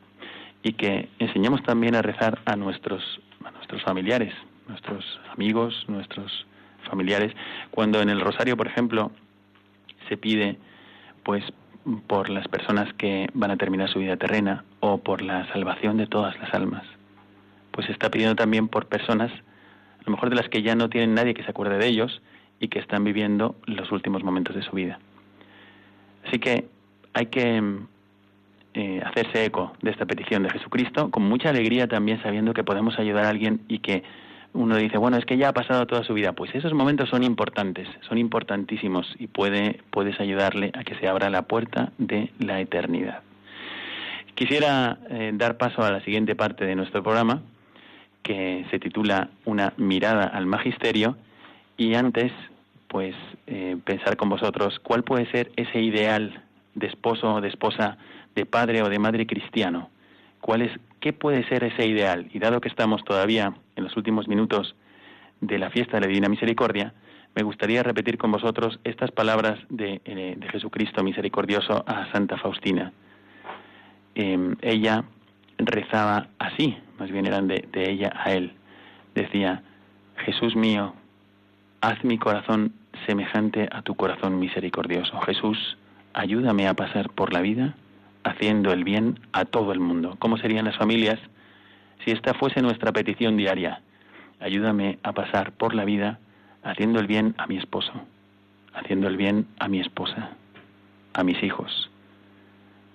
y que enseñemos también a rezar a nuestros, a nuestros familiares, nuestros amigos, nuestros familiares. Cuando en el rosario, por ejemplo, se pide pues por las personas que van a terminar su vida terrena o por la salvación de todas las almas. Pues está pidiendo también por personas, a lo mejor de las que ya no tienen nadie que se acuerde de ellos y que están viviendo los últimos momentos de su vida. Así que hay que eh, hacerse eco de esta petición de Jesucristo con mucha alegría también sabiendo que podemos ayudar a alguien y que uno dice, bueno, es que ya ha pasado toda su vida. Pues esos momentos son importantes, son importantísimos y puede, puedes ayudarle a que se abra la puerta de la eternidad. Quisiera eh, dar paso a la siguiente parte de nuestro programa, que se titula Una mirada al magisterio, y antes, pues, eh, pensar con vosotros cuál puede ser ese ideal de esposo o de esposa, de padre o de madre cristiano. ¿Cuál es, ¿Qué puede ser ese ideal? Y dado que estamos todavía en los últimos minutos de la fiesta de la Divina Misericordia, me gustaría repetir con vosotros estas palabras de, eh, Jesucristo misericordioso a Santa Faustina. Em, ella rezaba así, más bien eran de, ella a él. Decía, Jesús mío, haz mi corazón semejante a tu corazón misericordioso. Jesús, ayúdame a pasar por la vida haciendo el bien a todo el mundo. ¿Cómo serían las familias si esta fuese nuestra petición diaria? Ayúdame a pasar por la vida haciendo el bien a mi esposo, haciendo el bien a mi esposa, a mis hijos.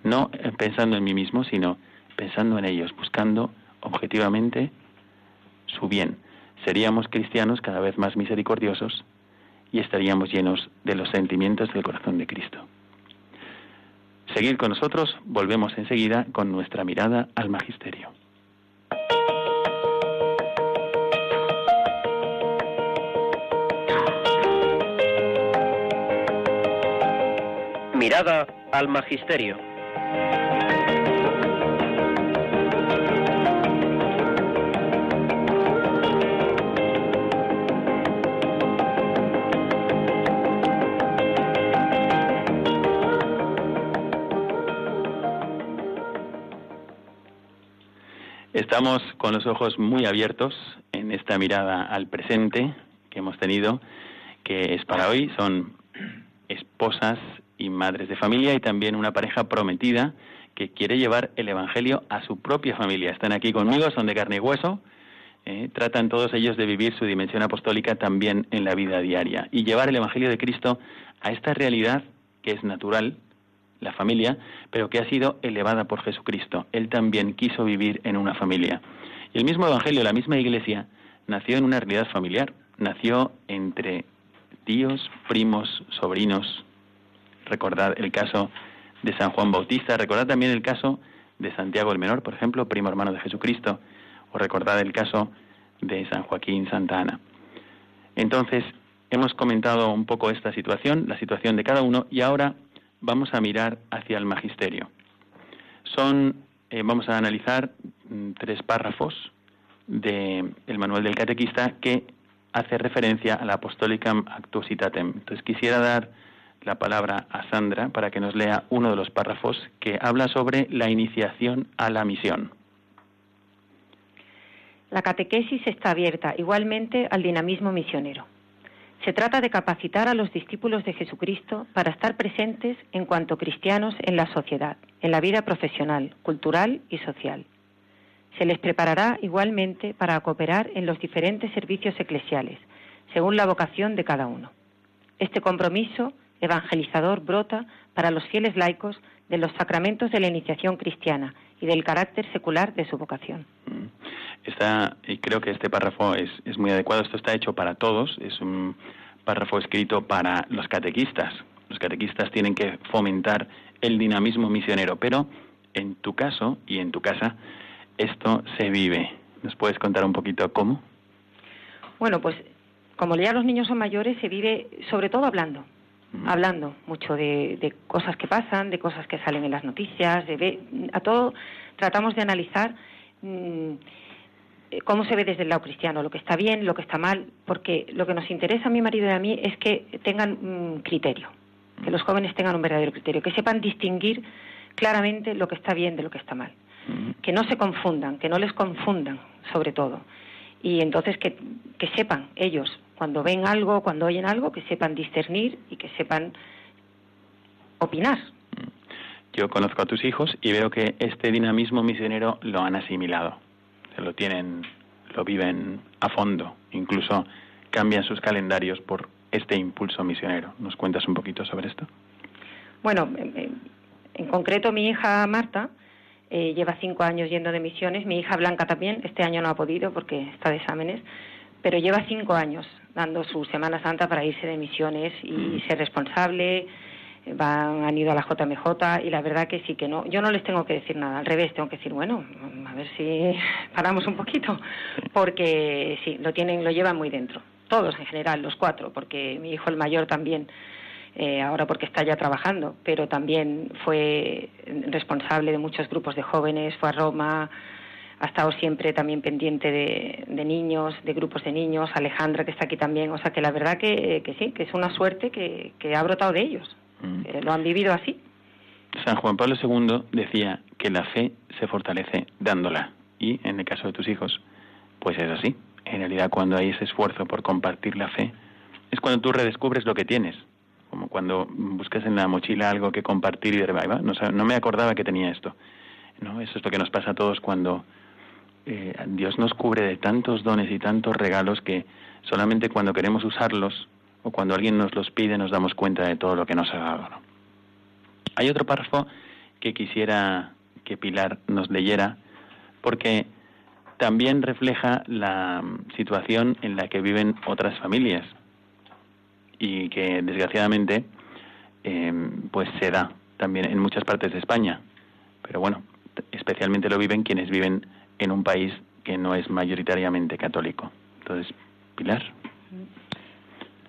No pensando en mí mismo, sino pensando en ellos, buscando objetivamente su bien. Seríamos cristianos cada vez más misericordiosos y estaríamos llenos de los sentimientos del corazón de Cristo. Seguir con nosotros, volvemos enseguida con nuestra mirada al magisterio. Mirada al magisterio. Estamos con los ojos muy abiertos en esta mirada al presente que hemos tenido, que es para hoy. Son esposas y madres de familia y también una pareja prometida que quiere llevar el Evangelio a su propia familia. Están aquí conmigo, son de carne y hueso. eh, tratan todos ellos de vivir su dimensión apostólica también en la vida diaria y llevar el Evangelio de Cristo a esta realidad que es natural, la familia, pero que ha sido elevada por Jesucristo. Él también quiso vivir en una familia. Y el mismo Evangelio, la misma Iglesia, nació en una realidad familiar, nació entre tíos, primos, sobrinos. Recordad el caso de San Juan Bautista, recordad también el caso de Santiago el Menor, por ejemplo, primo hermano de Jesucristo, o recordad el caso de San Joaquín Santa Ana. Entonces, hemos comentado un poco esta situación, la situación de cada uno, y ahora vamos a mirar hacia el magisterio. Son, eh, vamos a analizar mm, tres párrafos del manual del catequista que hace referencia a la Apostolicam Actuositatem. Entonces quisiera dar la palabra a Sandra para que nos lea uno de los párrafos que habla sobre la iniciación a la misión. La catequesis está abierta igualmente al dinamismo misionero. Se trata de capacitar a los discípulos de Jesucristo para estar presentes en cuanto cristianos en la sociedad, en la vida profesional, cultural y social. Se les preparará igualmente para cooperar en los diferentes servicios eclesiales, según la vocación de cada uno. Este compromiso evangelizador brota para los fieles laicos de los sacramentos de la iniciación cristiana y del carácter secular de su vocación. Mm. Está, y creo que este párrafo es, es muy adecuado. Esto está hecho para todos. Es un párrafo escrito para los catequistas. Los catequistas tienen que fomentar el dinamismo misionero, pero en tu caso y en tu casa esto se vive. ¿Nos puedes contar un poquito cómo? Bueno, pues como ya los niños son mayores, se vive sobre todo hablando hablando mucho de, cosas que pasan, de cosas que salen en las noticias, de a todo tratamos de analizar mm, cómo se ve desde el lado cristiano, lo que está bien, lo que está mal, porque lo que nos interesa a mi marido y a mí es que tengan un criterio, que los jóvenes tengan un verdadero criterio, que sepan distinguir claramente lo que está bien de lo que está mal, que no se confundan, que no les confundan, sobre todo, y entonces que sepan ellos cuando ven algo, cuando oyen algo, que sepan discernir y que sepan opinar. Yo conozco a tus hijos y veo que este dinamismo misionero lo han asimilado, lo tienen, lo viven a fondo, incluso cambian sus calendarios por este impulso misionero. ¿Nos cuentas un poquito sobre esto? Bueno, en concreto mi hija Marta eh, lleva cinco años yendo de misiones, mi hija Blanca también, este año no ha podido porque está de exámenes, pero lleva cinco años dando su Semana Santa para irse de misiones y mm. ser responsable. Van, han ido a la JMJ y la verdad que sí que no. Yo no les tengo que decir nada, al revés, tengo que decir, bueno, a ver si paramos un poquito, porque sí, lo tienen, lo llevan muy dentro. Todos en general, los cuatro, porque mi hijo el mayor también, eh, ahora porque está ya trabajando, pero también fue responsable de muchos grupos de jóvenes, fue a Roma, ha estado siempre también pendiente de, niños, de grupos de niños, Alejandra que está aquí también, o sea que la verdad que, sí, que es una suerte que, ha brotado de ellos, mm. lo han vivido así. San Juan Pablo II decía que la fe se fortalece dándola y en el caso de tus hijos, pues es así. En realidad cuando hay ese esfuerzo por compartir la fe, es cuando tú redescubres lo que tienes, como cuando buscas en la mochila algo que compartir y de no, no me acordaba que tenía esto. ¿no? Eso es lo que nos pasa a todos cuando eh, Dios nos cubre de tantos dones y tantos regalos que solamente cuando queremos usarlos o cuando alguien nos los pide nos damos cuenta de todo lo que nos ha dado. Hay otro párrafo que quisiera que Pilar nos leyera porque también refleja la situación en la que viven otras familias y que desgraciadamente em, pues se da también en muchas partes de España. Pero bueno, especialmente lo viven quienes viven en un país que no es mayoritariamente católico. Entonces, Pilar.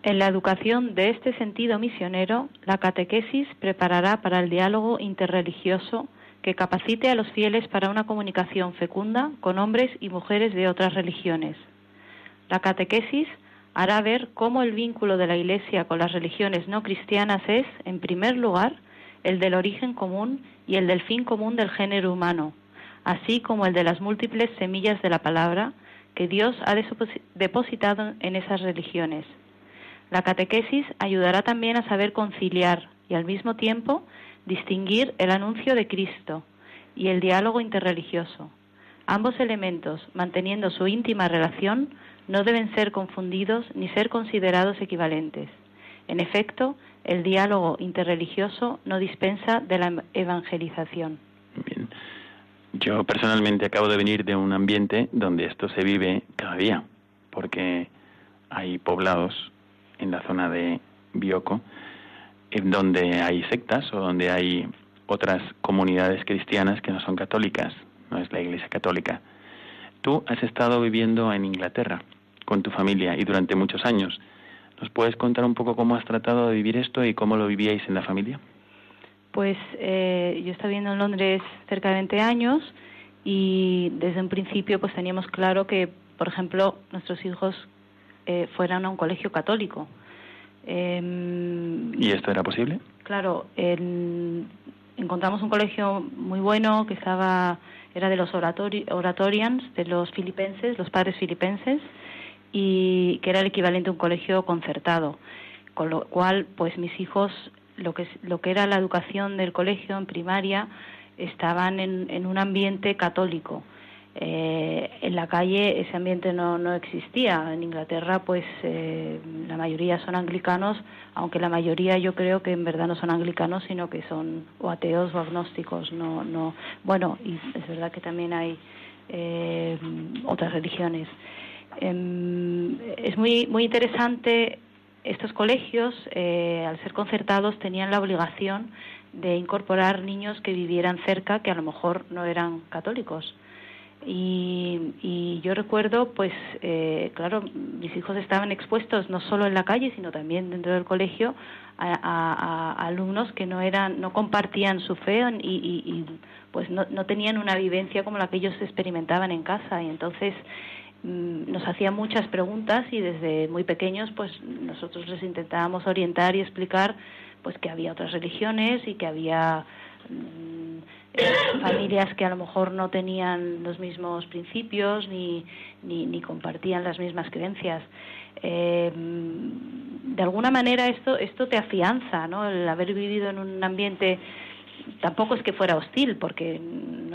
En la educación de este sentido misionero, la catequesis preparará para el diálogo interreligioso que capacite a los fieles para una comunicación fecunda con hombres y mujeres de otras religiones. La catequesis hará ver cómo el vínculo de la Iglesia con las religiones no cristianas es, en primer lugar, el del origen común y el del fin común del género humano, así como el de las múltiples semillas de la palabra que Dios ha depositado en esas religiones. La catequesis ayudará también a saber conciliar y al mismo tiempo distinguir el anuncio de Cristo y el diálogo interreligioso, Ambos elementos, manteniendo su íntima relación, no deben ser confundidos ni ser considerados equivalentes. En efecto, el diálogo interreligioso no dispensa de la evangelización. Yo personalmente acabo de venir de un ambiente donde esto se vive cada día, porque hay poblados en la zona de Bioko en donde hay sectas o donde hay otras comunidades cristianas que no son católicas, no es la Iglesia católica. Tú has estado viviendo en Inglaterra con tu familia y durante muchos años. ¿Nos puedes contar un poco cómo has tratado de vivir esto y cómo lo vivíais en la familia? Pues eh, yo estaba viviendo en Londres cerca de 20 años y desde un principio pues teníamos claro que, por ejemplo, nuestros hijos eh, fueran a un colegio católico. Em, ¿Y esto era posible? Claro, encontramos un colegio muy bueno que estaba era de los oratorians, de los filipenses, los padres filipenses, y que era el equivalente a un colegio concertado, con lo cual, pues mis hijos, lo que lo que era la educación del colegio en primaria, estaban en, en un ambiente católico. Eh, en la calle ese ambiente no, no existía. En Inglaterra, pues eh, la mayoría son anglicanos, aunque la mayoría yo creo que en verdad no son anglicanos, sino que son o ateos o agnósticos. No, no. Bueno, y es verdad que también hay eh, otras religiones. Em, es muy muy interesante. Estos colegios, al ser concertados, tenían la obligación de incorporar niños que vivieran cerca, que a lo mejor no eran católicos y, yo recuerdo, pues, eh, claro, mis hijos estaban expuestos no solo en la calle, sino también dentro del colegio a, alumnos que no eran, no compartían su fe y, pues no, no, tenían una vivencia como la que ellos experimentaban en casa. Y entonces nos hacían muchas preguntas y desde muy pequeños, pues nosotros les intentábamos orientar y explicar, pues que había otras religiones y que había mm, familias que a lo mejor no tenían los mismos principios ni, ni, compartían las mismas creencias. Eh, de alguna manera esto, esto te afianza, ¿no? El haber vivido en un ambiente tampoco es que fuera hostil, porque...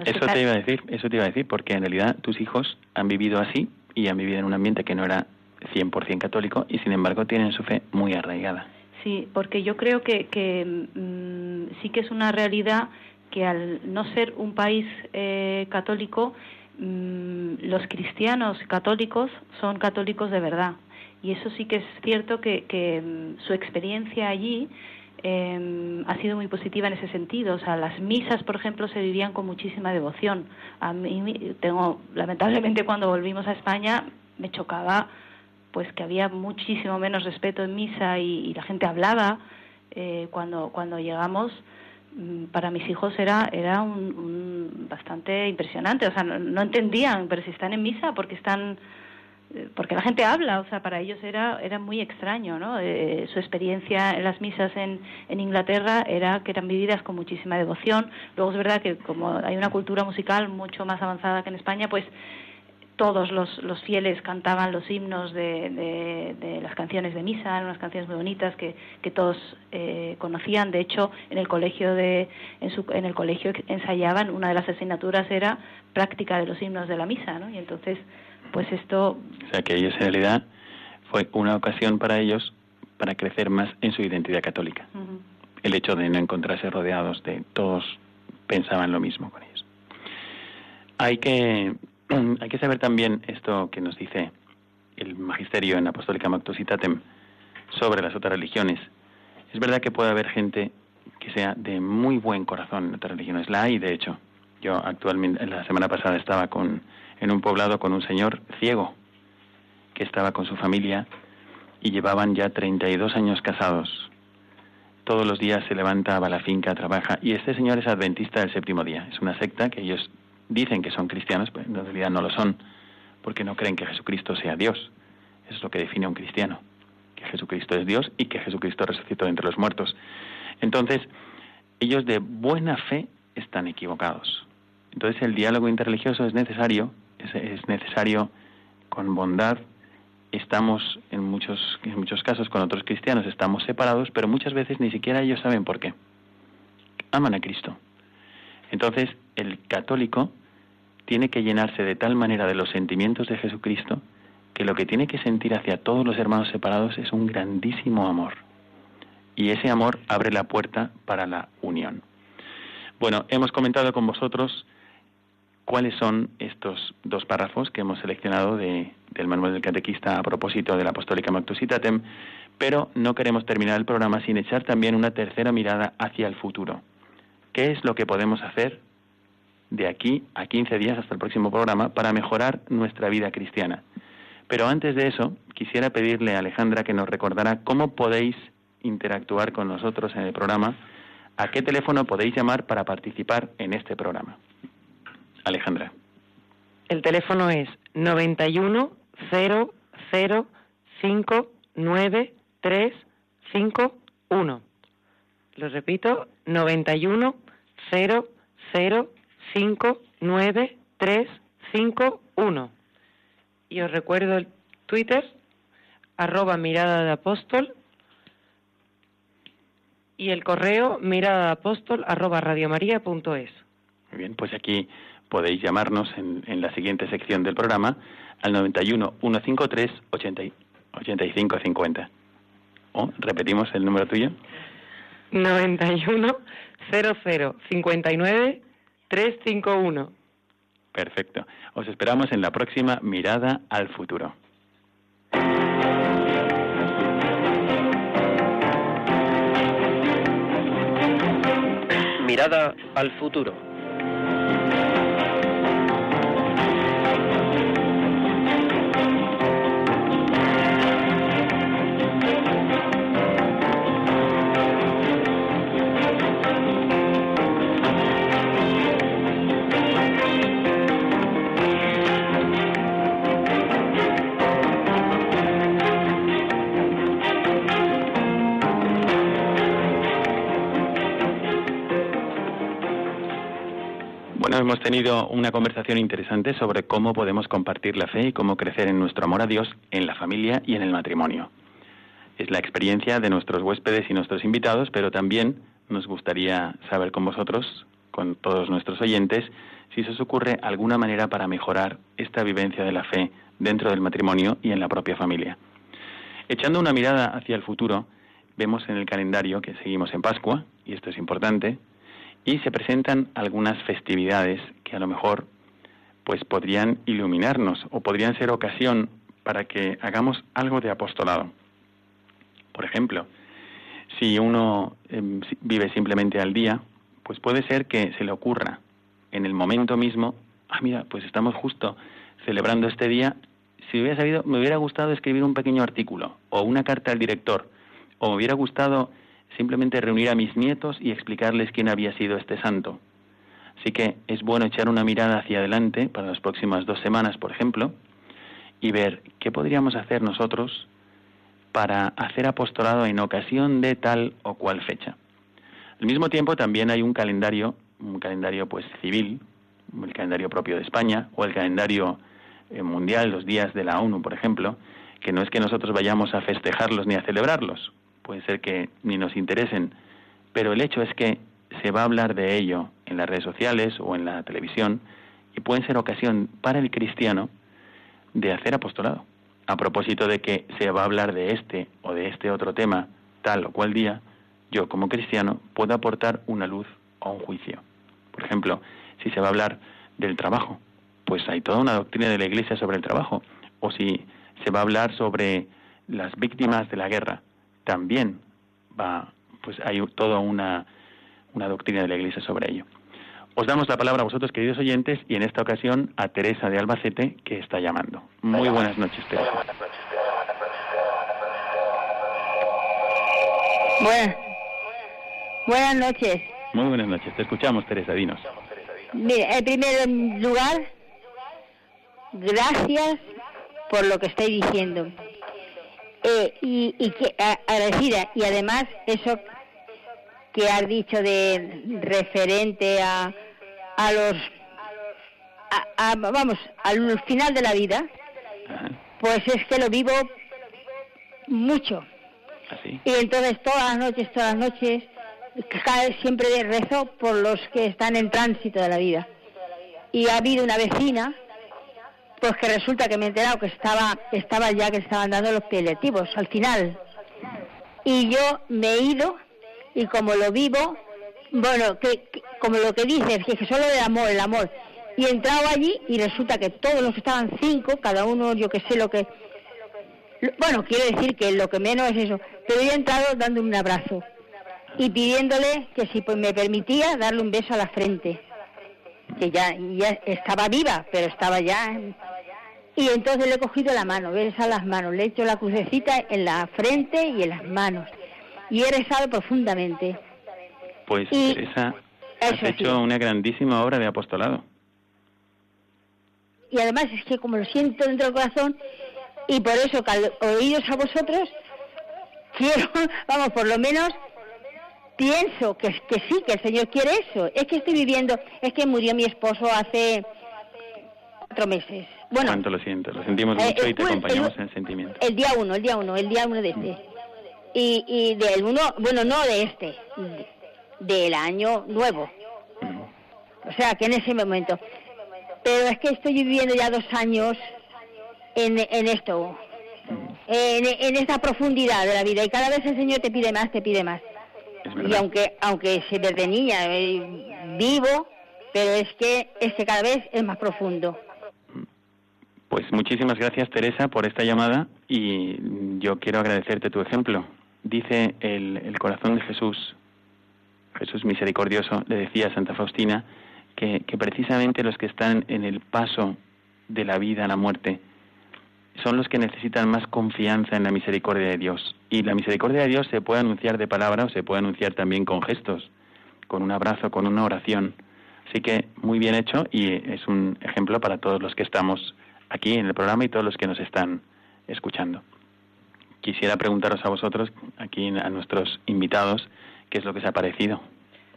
eso te iba a decir, eso te iba a decir, porque en realidad tus hijos han vivido así y han vivido en un ambiente que no era 100% católico y sin embargo tienen su fe muy arraigada. Sí, porque yo creo que, que mm, sí que es una realidad que al no ser un país eh, católico, mm, los cristianos católicos son católicos de verdad. Y eso sí que es cierto que, mm, su experiencia allí em, ha sido muy positiva en ese sentido. O sea, las misas, por ejemplo, se vivían con muchísima devoción. A mí, tengo, lamentablemente, cuando volvimos a España, me chocaba pues que había muchísimo menos respeto en misa y, la gente hablaba eh, cuando cuando llegamos Mm, para mis hijos era era un, bastante impresionante o sea no, entendían pero si están en misa porque están eh, porque la gente habla o sea para ellos era era muy extraño no eh, su experiencia en las misas en, en Inglaterra era que eran vividas con muchísima devoción. Luego es verdad que como hay una cultura musical mucho más avanzada que en España pues todos los, los fieles cantaban los himnos de, de, las canciones de misa, eran unas canciones muy bonitas que, que todos eh, conocían. De hecho, en el colegio de, en, su, en el colegio ensayaban, una de las asignaturas era práctica de los himnos de la misa, ¿no? Y entonces, pues esto... O sea, que ellos en realidad fue una ocasión para ellos para crecer más en su identidad católica. El hecho de no encontrarse rodeados de todos pensaban lo mismo con ellos. Hay que hay que saber también esto que nos dice el magisterio en Apostólica Mactusitatem sobre las otras religiones. Es verdad que puede haber gente que sea de muy buen corazón en otras religiones. La hay, de hecho. Yo actualmente, la semana pasada estaba con, en un poblado con un señor ciego que estaba con su familia y llevaban ya 32 años casados. Todos los días se levanta, va a la finca, trabaja. Y este señor es adventista del séptimo día. Es una secta que ellos dicen que son cristianos, pero en realidad no lo son, porque no creen que Jesucristo sea Dios. Eso es lo que define a un cristiano, que Jesucristo es Dios y que Jesucristo resucitó entre los muertos. Entonces, ellos de buena fe están equivocados. Entonces, el diálogo interreligioso es necesario, es, necesario con bondad. Estamos en muchos, en muchos casos con otros cristianos, estamos separados, pero muchas veces ni siquiera ellos saben por qué. Aman a Cristo. Entonces, el católico tiene que llenarse de tal manera de los sentimientos de Jesucristo que lo que tiene que sentir hacia todos los hermanos separados es un grandísimo amor. Y ese amor abre la puerta para la unión. Bueno, hemos comentado con vosotros cuáles son estos dos párrafos que hemos seleccionado del manual del catequista a propósito de la apostólica Mactusitatem, pero no queremos terminar el programa sin echar también una tercera mirada hacia el futuro. ¿Qué es lo que podemos hacer de aquí a 15 días hasta el próximo programa para mejorar nuestra vida cristiana? Pero antes de eso, quisiera pedirle a Alejandra que nos recordara cómo podéis interactuar con nosotros en el programa, a qué teléfono podéis llamar para participar en este programa. Alejandra. El teléfono es 91 351. Lo repito, 91 351. Y os recuerdo el Twitter, arroba mirada de apóstol, y el correo mirada de apóstol arroba radiomaria.es. Muy bien, pues aquí podéis llamarnos en, en la siguiente sección del programa al 91 153 80, 85 50. ¿O repetimos el número tuyo? 91 00 59 351. Perfecto. Os esperamos en la próxima Mirada al Futuro. Mirada al futuro. Hemos tenido una conversación interesante sobre cómo podemos compartir la fe y cómo crecer en nuestro amor a Dios en la familia y en el matrimonio. Es la experiencia de nuestros huéspedes y nuestros invitados, pero también nos gustaría saber con vosotros, con todos nuestros oyentes, si se os ocurre alguna manera para mejorar esta vivencia de la fe dentro del matrimonio y en la propia familia. Echando una mirada hacia el futuro, vemos en el calendario que seguimos en Pascua, y esto es importante, y se presentan algunas festividades que a lo mejor pues podrían iluminarnos o podrían ser ocasión para que hagamos algo de apostolado. Por ejemplo, si uno em, vive simplemente al día, pues puede ser que se le ocurra en el momento mismo, ah, mira, pues estamos justo celebrando este día, si hubiera sabido, me hubiera gustado escribir un pequeño artículo o una carta al director, o me hubiera gustado simplemente reunir a mis nietos y explicarles quién había sido este santo. Así que es bueno echar una mirada hacia adelante para las próximas dos semanas, por ejemplo, y ver qué podríamos hacer nosotros para hacer apostolado en ocasión de tal o cual fecha. Al mismo tiempo también hay un calendario, un calendario pues civil, el calendario propio de España o el calendario eh, mundial, los días de la ONU, por ejemplo, que no es que nosotros vayamos a festejarlos ni a celebrarlos, puede ser que ni nos interesen, pero el hecho es que se va a hablar de ello en las redes sociales o en la televisión y pueden ser ocasión para el cristiano de hacer apostolado. A propósito de que se va a hablar de este o de este otro tema tal o cual día, yo como cristiano puedo aportar una luz o un juicio. Por ejemplo, si se va a hablar del trabajo, pues hay toda una doctrina de la Iglesia sobre el trabajo. O si se va a hablar sobre las víctimas de la guerra, también va, pues hay toda una, una doctrina de la Iglesia sobre ello. Os damos la palabra a vosotros, queridos oyentes, y en esta ocasión a Teresa de Albacete, que está llamando. Muy buenas noches, Teresa. Buenas, buenas noches. Muy buenas noches. Te escuchamos, Teresa. Dinos. Mira, en primer lugar, gracias por lo que estoy diciendo. Eh, y, y que, agradecida. Y además, eso que has dicho de referente a, a los. A, vamos, al final de la vida, pues es que lo vivo mucho. ¿Ah, y entonces todas las noches, todas las noches, siempre rezo por los que están en tránsito de la vida. y ha habido una vecina pues que resulta que me he enterado que estaba estaba ya que estaban dando los paliativos al final. Y yo me he ido y como lo vivo bueno que, como lo que dices que, solo el amor el amor. Y he entrado allí y resulta que todos los que estaban cinco cada uno yo que sé lo que bueno quiero decir que lo que menos es eso pero he entrado dándole un abrazo y pidiéndole que si pues me permitía darle un beso a la frente que ya, ya estaba viva, pero estaba ya. Y entonces le he cogido la mano, he a las manos, le he hecho la crucecita en la frente y en las manos. Y he rezado profundamente. Pues Teresa, has hecho una grandísima obra de apostolado. Y además es que como lo siento dentro del corazón, y por eso, oídos a vosotros, quiero, vamos, por lo menos pienso que, que sí, que el Señor quiere eso. Es que estoy viviendo, es que murió mi esposo hace cuatro meses. Bueno, ¿Cuánto lo siento? Lo sentimos eh, mucho y te acompañamos en el sentimiento. El día uno, el día uno, el día uno de este. Y, y del uno, bueno, no de este, del año nuevo. O sea, que en ese momento. Pero es que estoy viviendo ya dos años en, en esto, en, en esta profundidad de la vida. Y cada vez el Señor te pide más, te pide más y aunque aunque se desde niña eh, vivo, pero es que este cada vez es más profundo. Pues muchísimas gracias Teresa por esta llamada y yo quiero agradecerte tu ejemplo. Dice el, el corazón de Jesús, Jesús misericordioso, le decía a Santa Faustina que, que precisamente los que están en el paso de la vida a la muerte son los que necesitan más confianza en la misericordia de Dios. Y la misericordia de Dios se puede anunciar de palabra o se puede anunciar también con gestos, con un abrazo, con una oración. Así que muy bien hecho y es un ejemplo para todos los que estamos aquí en el programa y todos los que nos están escuchando. Quisiera preguntaros a vosotros, aquí a nuestros invitados, qué es lo que os ha parecido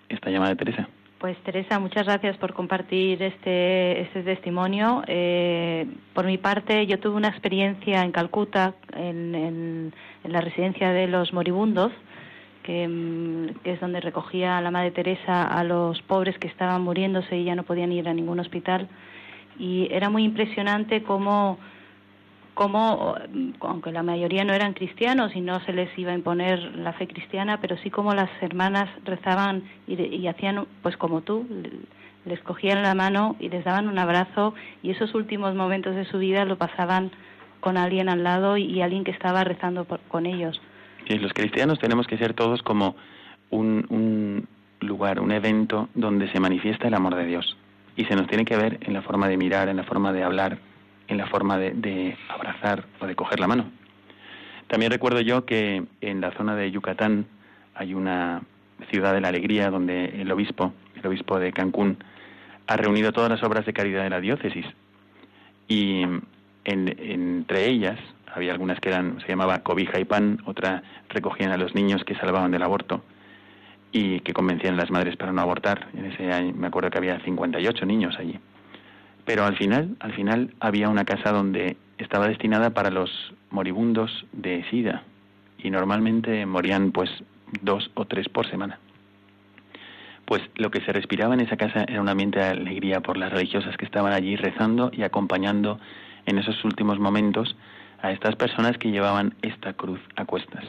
esta llamada de Teresa. Pues Teresa, muchas gracias por compartir este, este testimonio. Eh, por mi parte, yo tuve una experiencia en Calcuta, en, la residencia de los moribundos, que, mm, que, es donde recogía la Madre Teresa a los pobres que estaban muriéndose y ya no podían ir a ningún hospital. Y era muy impresionante cómo como, aunque la mayoría no eran cristianos y no se les iba a imponer la fe cristiana, pero sí como las hermanas rezaban y, hacían, pues como tú, les cogían la mano y les daban un abrazo y esos últimos momentos de su vida lo pasaban con alguien al lado y, alguien que estaba rezando con ellos. Sí, los cristianos tenemos que ser todos como un, un lugar, un evento donde se manifiesta el amor de Dios y se nos tiene que ver en la forma de mirar, en la forma de hablar, en la forma de, abrazar o de coger la mano. También recuerdo yo que en la zona de Yucatán hay una ciudad de la alegría donde el obispo, el obispo de Cancún, ha reunido todas las obras de caridad de la diócesis y entre ellas había algunas que eran se llamaba cobija y pan, otra recogían a los niños que salvaban del aborto y que convencían a las madres para no abortar. En ese año me acuerdo que había 58 niños allí. Pero al final, al final había una casa donde estaba destinada para los moribundos de SIDA y normalmente morían pues dos o tres por semana. Pues lo que se respiraba en esa casa era un ambiente de alegría por las religiosas que estaban allí rezando y acompañando en esos últimos momentos a estas personas que llevaban esta cruz a cuestas.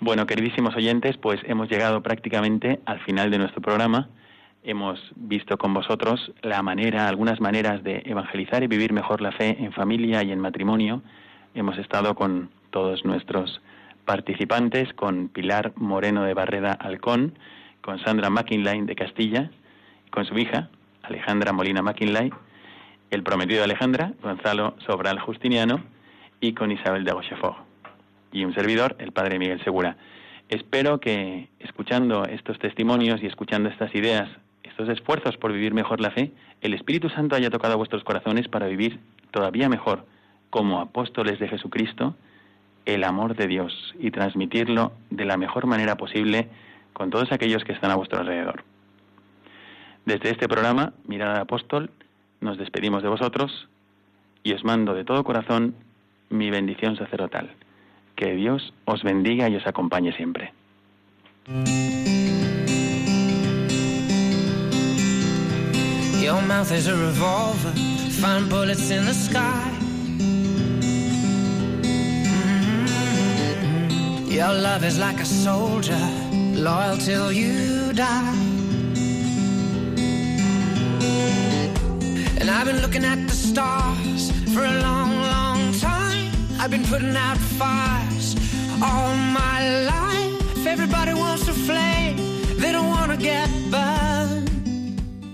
Bueno, queridísimos oyentes, pues hemos llegado prácticamente al final de nuestro programa hemos visto con vosotros la manera, algunas maneras de evangelizar y vivir mejor la fe en familia y en matrimonio. Hemos estado con todos nuestros participantes, con Pilar Moreno de Barreda Alcón, con Sandra McKinley de Castilla, con su hija, Alejandra Molina McKinley, el prometido Alejandra, Gonzalo Sobral Justiniano, y con Isabel de Rochefort. Y un servidor, el padre Miguel Segura. Espero que escuchando estos testimonios y escuchando estas ideas estos esfuerzos por vivir mejor la fe, el Espíritu Santo haya tocado vuestros corazones para vivir todavía mejor como apóstoles de Jesucristo el amor de Dios y transmitirlo de la mejor manera posible con todos aquellos que están a vuestro alrededor. Desde este programa, Mirada de Apóstol, nos despedimos de vosotros y os mando de todo corazón mi bendición sacerdotal. Que Dios os bendiga y os acompañe siempre. Your mouth is a revolver, find bullets in the sky. Mm-hmm. Your love is like a soldier, loyal till you die. And I've been looking at the stars for a long, long time. I've been putting out fires all my life. If everybody wants to flame, they don't want to get burned.